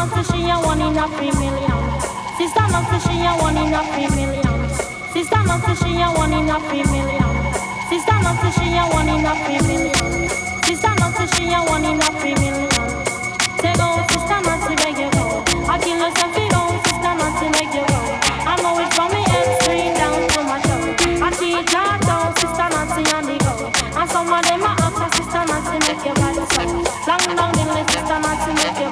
love to she a one in a three million. Sister Nancy, she a one in a three million. Sister Nancy, she a one in a three million. Sister Nancy, she a one in a three million. Sister Nancy, she a one in a three million. Say go, sister, Nancy, beg you go. I kill yourself, you go, sister, Nancy, beg you go. I know it from me head straight down to my toe. I see God down, sister, Nancy, to on the go. And some of them are after sister, Nancy, to make you bad. Long down the sister, Nancy, make you.